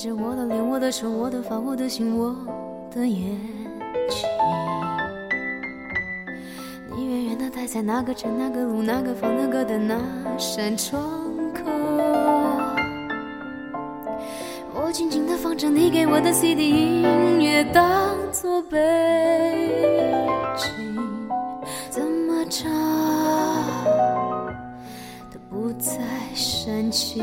着我的脸，我的手，我的发，我的心，我的眼睛。你远远的待在那个城、那个路、那个房、那个的那扇窗口。我静静的放着你给我的 CD 音乐，当作背景，怎么唱都不再煽情。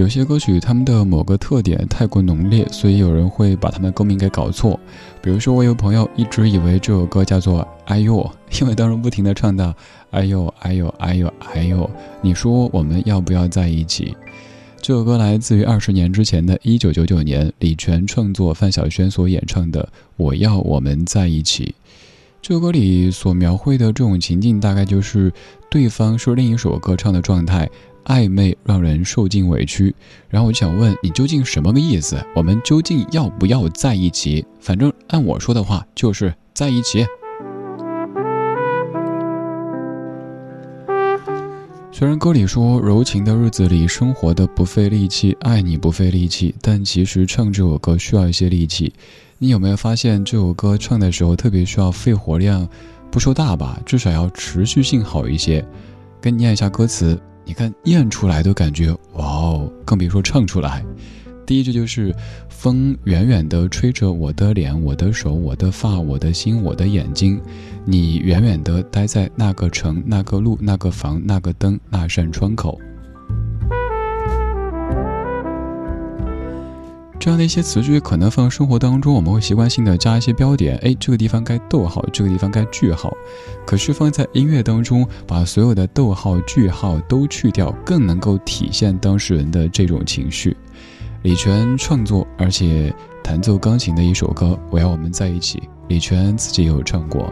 有些歌曲，他们的某个特点太过浓烈，所以有人会把他们的歌名给搞错。比如说，我有朋友一直以为这首歌叫做《哎呦》，因为当时不停的唱到“哎呦，哎呦，哎呦，哎呦”，你说我们要不要在一起？这首歌来自于二十年之前的一九九九年，李泉创作，范晓萱所演唱的《我要我们在一起》。这首歌里所描绘的这种情境，大概就是对方是另一首歌唱的状态，暧昧让人受尽委屈。然后我就想问你，究竟什么个意思？我们究竟要不要在一起？反正按我说的话，就是在一起。虽然歌里说柔情的日子里生活的不费力气，爱你不费力气，但其实唱这首歌需要一些力气。你有没有发现这首歌唱的时候特别需要肺活量？不说大吧，至少要持续性好一些。跟你念一下歌词，你看念出来都感觉哇哦，更别说唱出来。第一句就是风远远地吹着我的脸、我的手、我的发、我的心、我的眼睛，你远远地待在那个城、那个路、那个房、那个灯、那扇窗口。这样的一些词句，可能放生活当中，我们会习惯性的加一些标点，哎，这个地方该逗号，这个地方该句号。可是放在音乐当中，把所有的逗号、句号都去掉，更能够体现当事人的这种情绪。李泉创作而且弹奏钢琴的一首歌《我要我们在一起》，李泉自己也有唱过。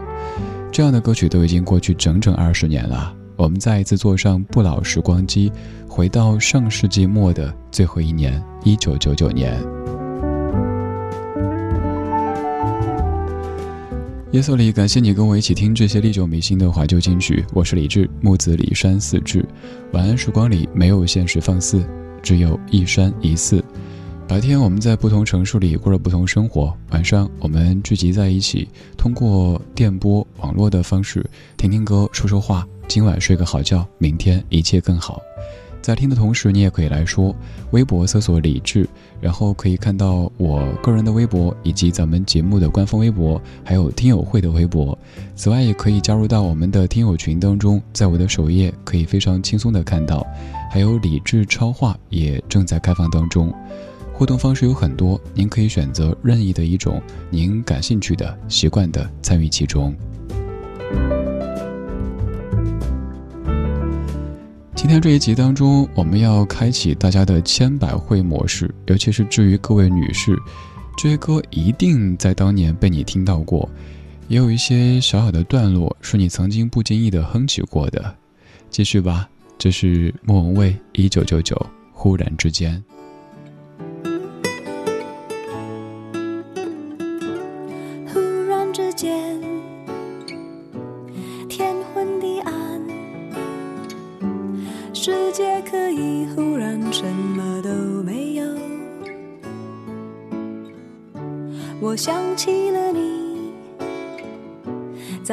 这样的歌曲都已经过去整整二十年了。我们再一次坐上不老时光机，回到上世纪末的最后一年，一九九九年。夜色里，感谢你跟我一起听这些历久弥新的怀旧金曲。我是李志，木子李山四志。晚安时光里没有现实放肆。只有一山一寺。白天我们在不同城市里过着不同生活，晚上我们聚集在一起，通过电波、网络的方式听听歌、说说话。今晚睡个好觉，明天一切更好。在听的同时，你也可以来说，微博搜索李智，然后可以看到我个人的微博，以及咱们节目的官方微博，还有听友会的微博。此外，也可以加入到我们的听友群当中，在我的首页可以非常轻松的看到。还有李智超话也正在开放当中，互动方式有很多，您可以选择任意的一种您感兴趣的、习惯的参与其中。今天这一集当中，我们要开启大家的千百惠模式，尤其是至于各位女士，这些歌一定在当年被你听到过，也有一些小小的段落是你曾经不经意的哼起过的。继续吧，这是莫文蔚《一九九九》，忽然之间。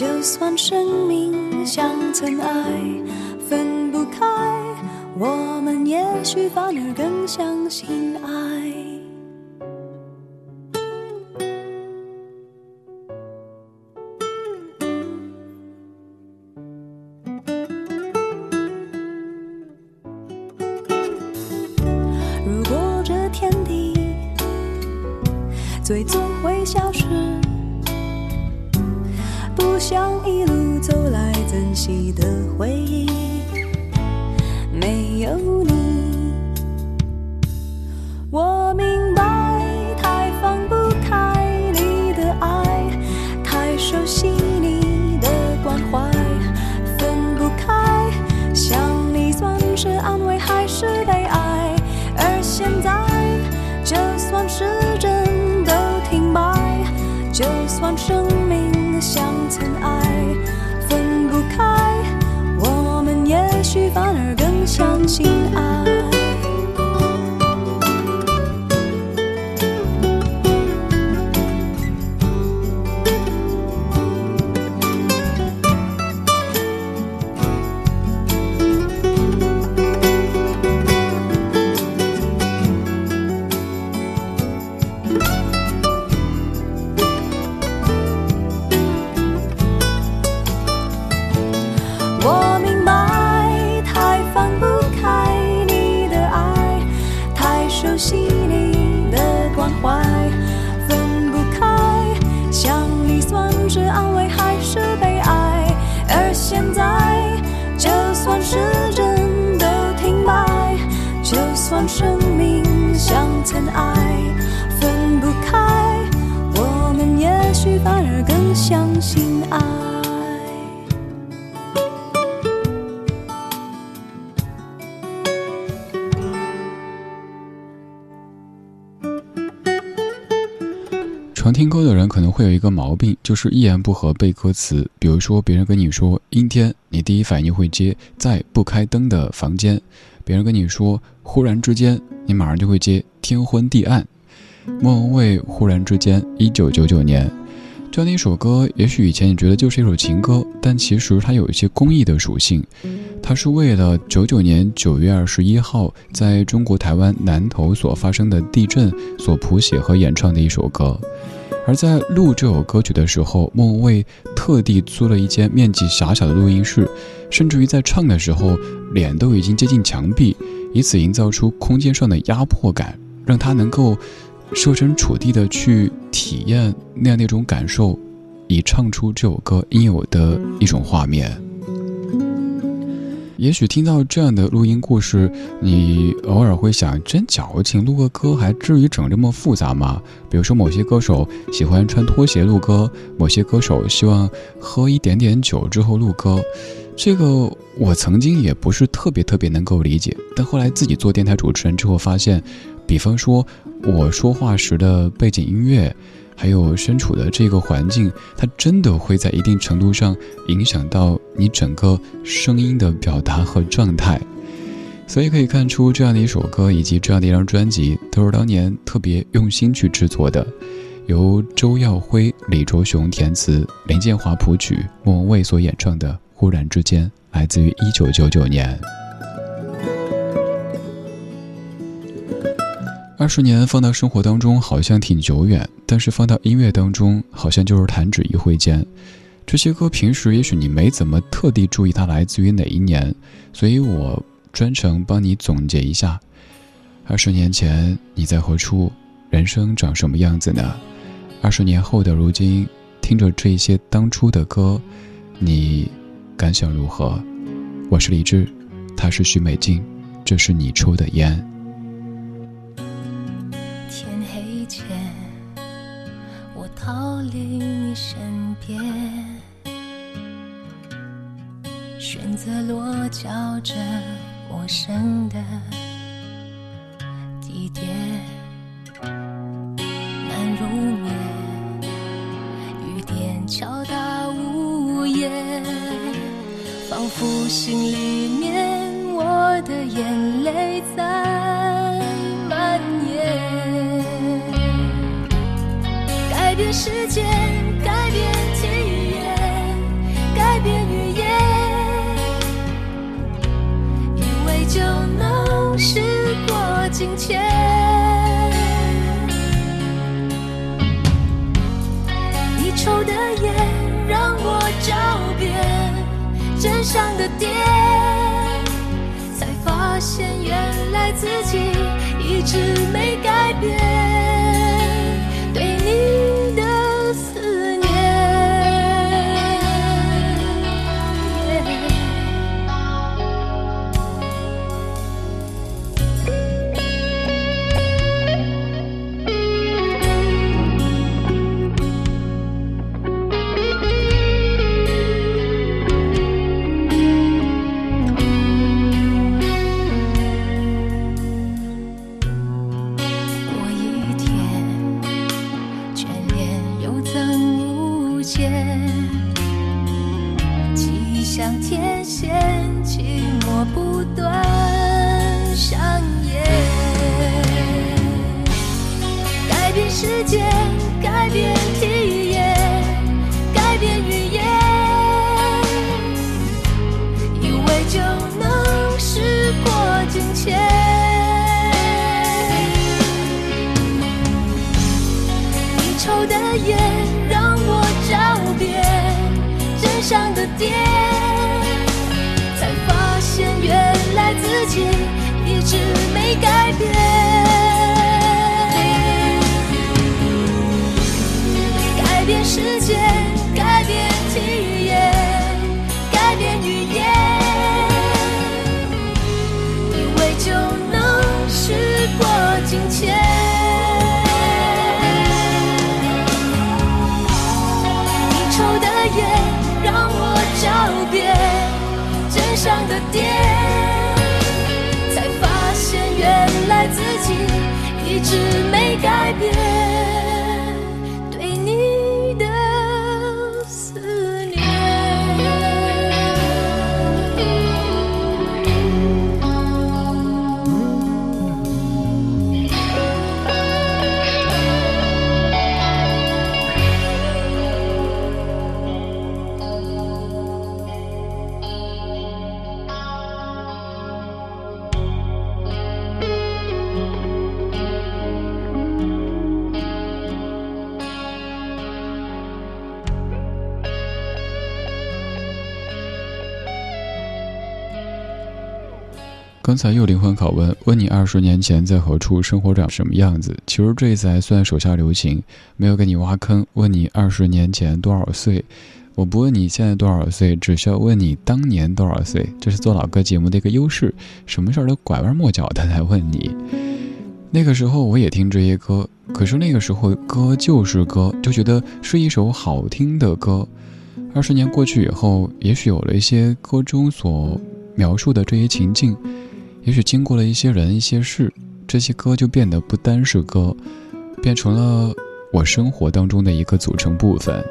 就算生命像尘埃，分不开，我们也许反而更相信爱。如果这天地最终会消失，像一路走来珍惜的回忆，没有你，听歌的人可能会有一个毛病，就是一言不合背歌词。比如说，别人跟你说阴天，你第一反应会接在不开灯的房间；别人跟你说忽然之间，你马上就会接天昏地暗。莫文蔚《忽然之间》，一九九九年，这样的一首歌，也许以前你觉得就是一首情歌，但其实它有一些公益的属性。它是为了九九年九月二十一号在中国台湾南投所发生的地震所谱写和演唱的一首歌。而在录这首歌曲的时候，莫文蔚特地租了一间面积狭小的录音室，甚至于在唱的时候，脸都已经接近墙壁，以此营造出空间上的压迫感，让他能够。设身处地的去体验那样那种感受，以唱出这首歌应有的一种画面。也许听到这样的录音故事，你偶尔会想：真矫情，录个歌还至于整这么复杂吗？比如说，某些歌手喜欢穿拖鞋录歌，某些歌手希望喝一点点酒之后录歌。这个我曾经也不是特别特别能够理解，但后来自己做电台主持人之后发现，比方说。我说话时的背景音乐，还有身处的这个环境，它真的会在一定程度上影响到你整个声音的表达和状态。所以可以看出，这样的一首歌以及这样的一张专辑，都是当年特别用心去制作的。由周耀辉、李卓雄填词，林建华谱曲，莫文蔚所演唱的《忽然之间》，来自于一九九九年。二十年放到生活当中好像挺久远，但是放到音乐当中好像就是弹指一挥间。这些歌平时也许你没怎么特地注意它来自于哪一年，所以我专程帮你总结一下：二十年前你在何处，人生长什么样子呢？二十年后的如今，听着这些当初的歌，你感想如何？我是李志，他是许美静，这是你抽的烟。笑着陌生的地点，难入眠，雨点敲打屋檐，仿佛心里面我的眼上的店，才发现原来自己一直没改变。上的蝶一直没改变。才又灵魂拷问，问你二十年前在何处，生活长什么样子？其实这一次还算手下留情，没有给你挖坑。问你二十年前多少岁？我不问你现在多少岁，只需要问你当年多少岁。这是做老歌节目的一个优势，什么事儿都拐弯抹角的来问你。那个时候我也听这些歌，可是那个时候歌就是歌，就觉得是一首好听的歌。二十年过去以后，也许有了一些歌中所描述的这些情境。也许经过了一些人、一些事，这些歌就变得不单是歌，变成了我生活当中的一个组成部分。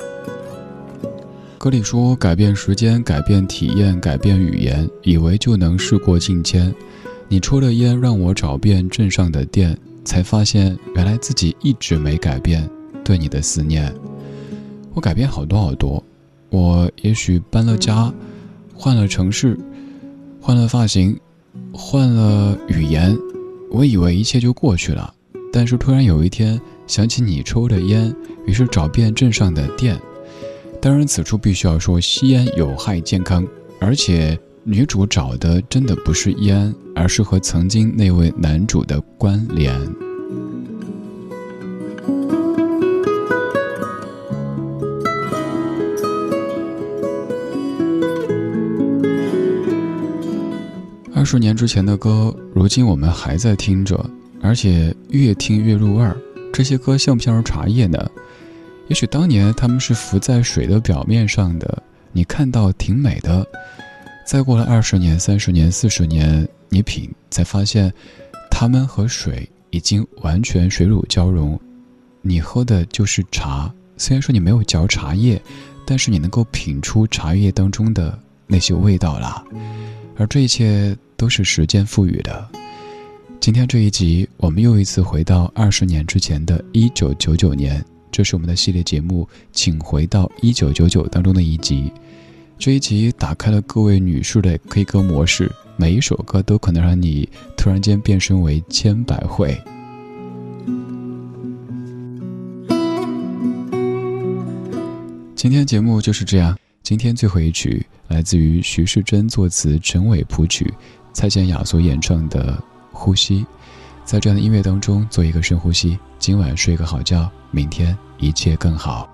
歌里说：“改变时间，改变体验，改变语言，以为就能事过境迁。你抽了烟，让我找遍镇上的店，才发现原来自己一直没改变对你的思念。我改变好多好多，我也许搬了家，换了城市，换了发型。”换了语言，我以为一切就过去了，但是突然有一天想起你抽的烟，于是找遍镇上的店。当然，此处必须要说吸烟有害健康，而且女主找的真的不是烟，而是和曾经那位男主的关联。十年之前的歌，如今我们还在听着，而且越听越入味儿。这些歌像不像是茶叶呢？也许当年他们是浮在水的表面上的，你看到挺美的。再过了二十年、三十年、四十年，你品才发现，它们和水已经完全水乳交融。你喝的就是茶，虽然说你没有嚼茶叶，但是你能够品出茶叶当中的那些味道啦。而这一切。都是时间赋予的。今天这一集，我们又一次回到二十年之前的一九九九年，这是我们的系列节目《请回到一九九九》当中的一集。这一集打开了各位女士的 K 歌模式，每一首歌都可能让你突然间变身为千百惠。今天节目就是这样，今天最后一曲来自于徐世珍作词，陈伟谱曲。蔡健雅所演唱的《呼吸》，在这样的音乐当中做一个深呼吸，今晚睡个好觉，明天一切更好。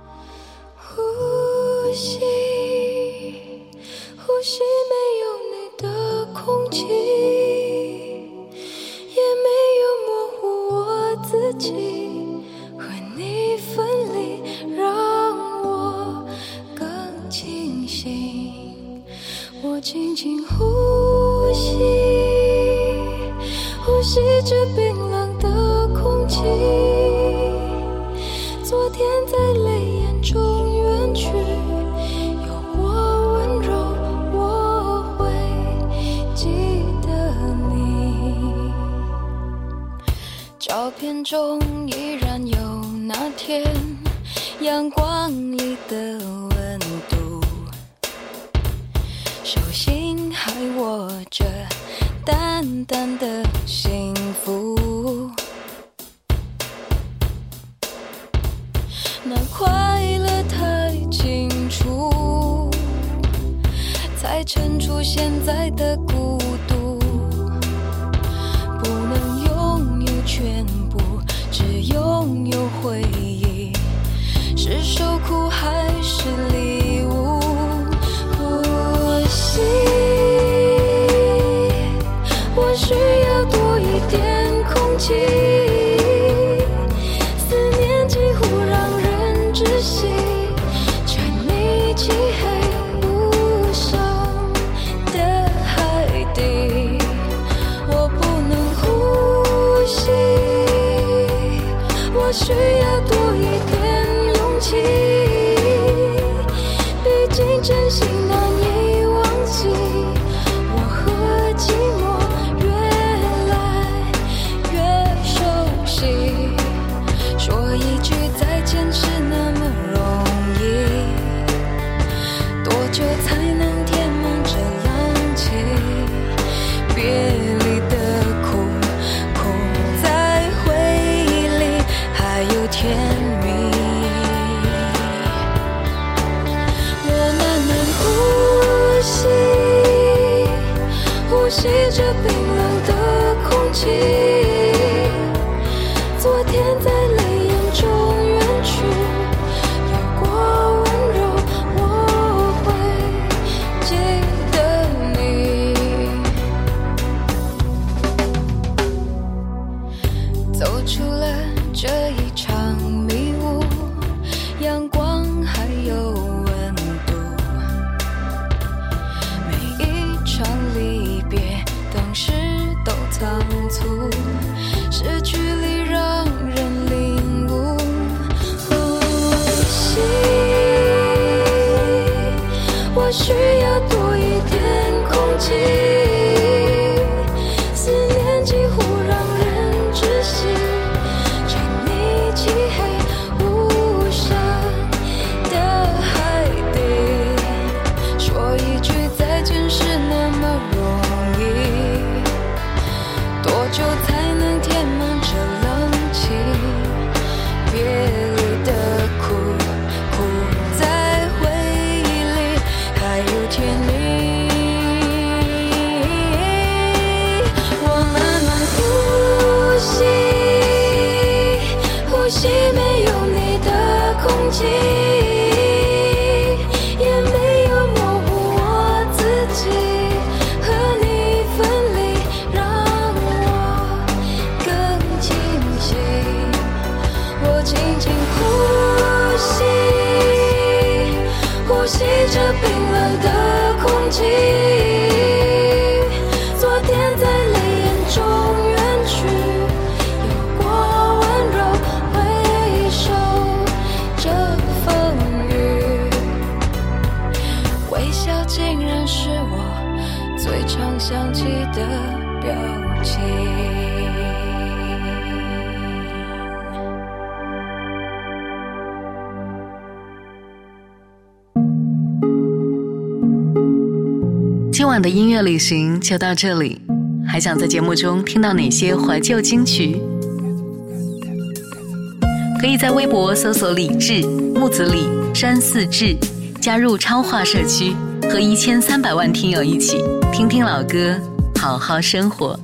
照片中依然有那天阳光里的温度，手心还握着。淡淡的幸福，那快乐太清楚，才衬出现在的孤是受苦还是离有非常想起的表情今晚的音乐旅行就到这里还想在节目中听到哪些怀旧金曲？可以在微博搜索李志木子李山寺志加入超话社区。和一千三百万听友一起听听老歌好好生活。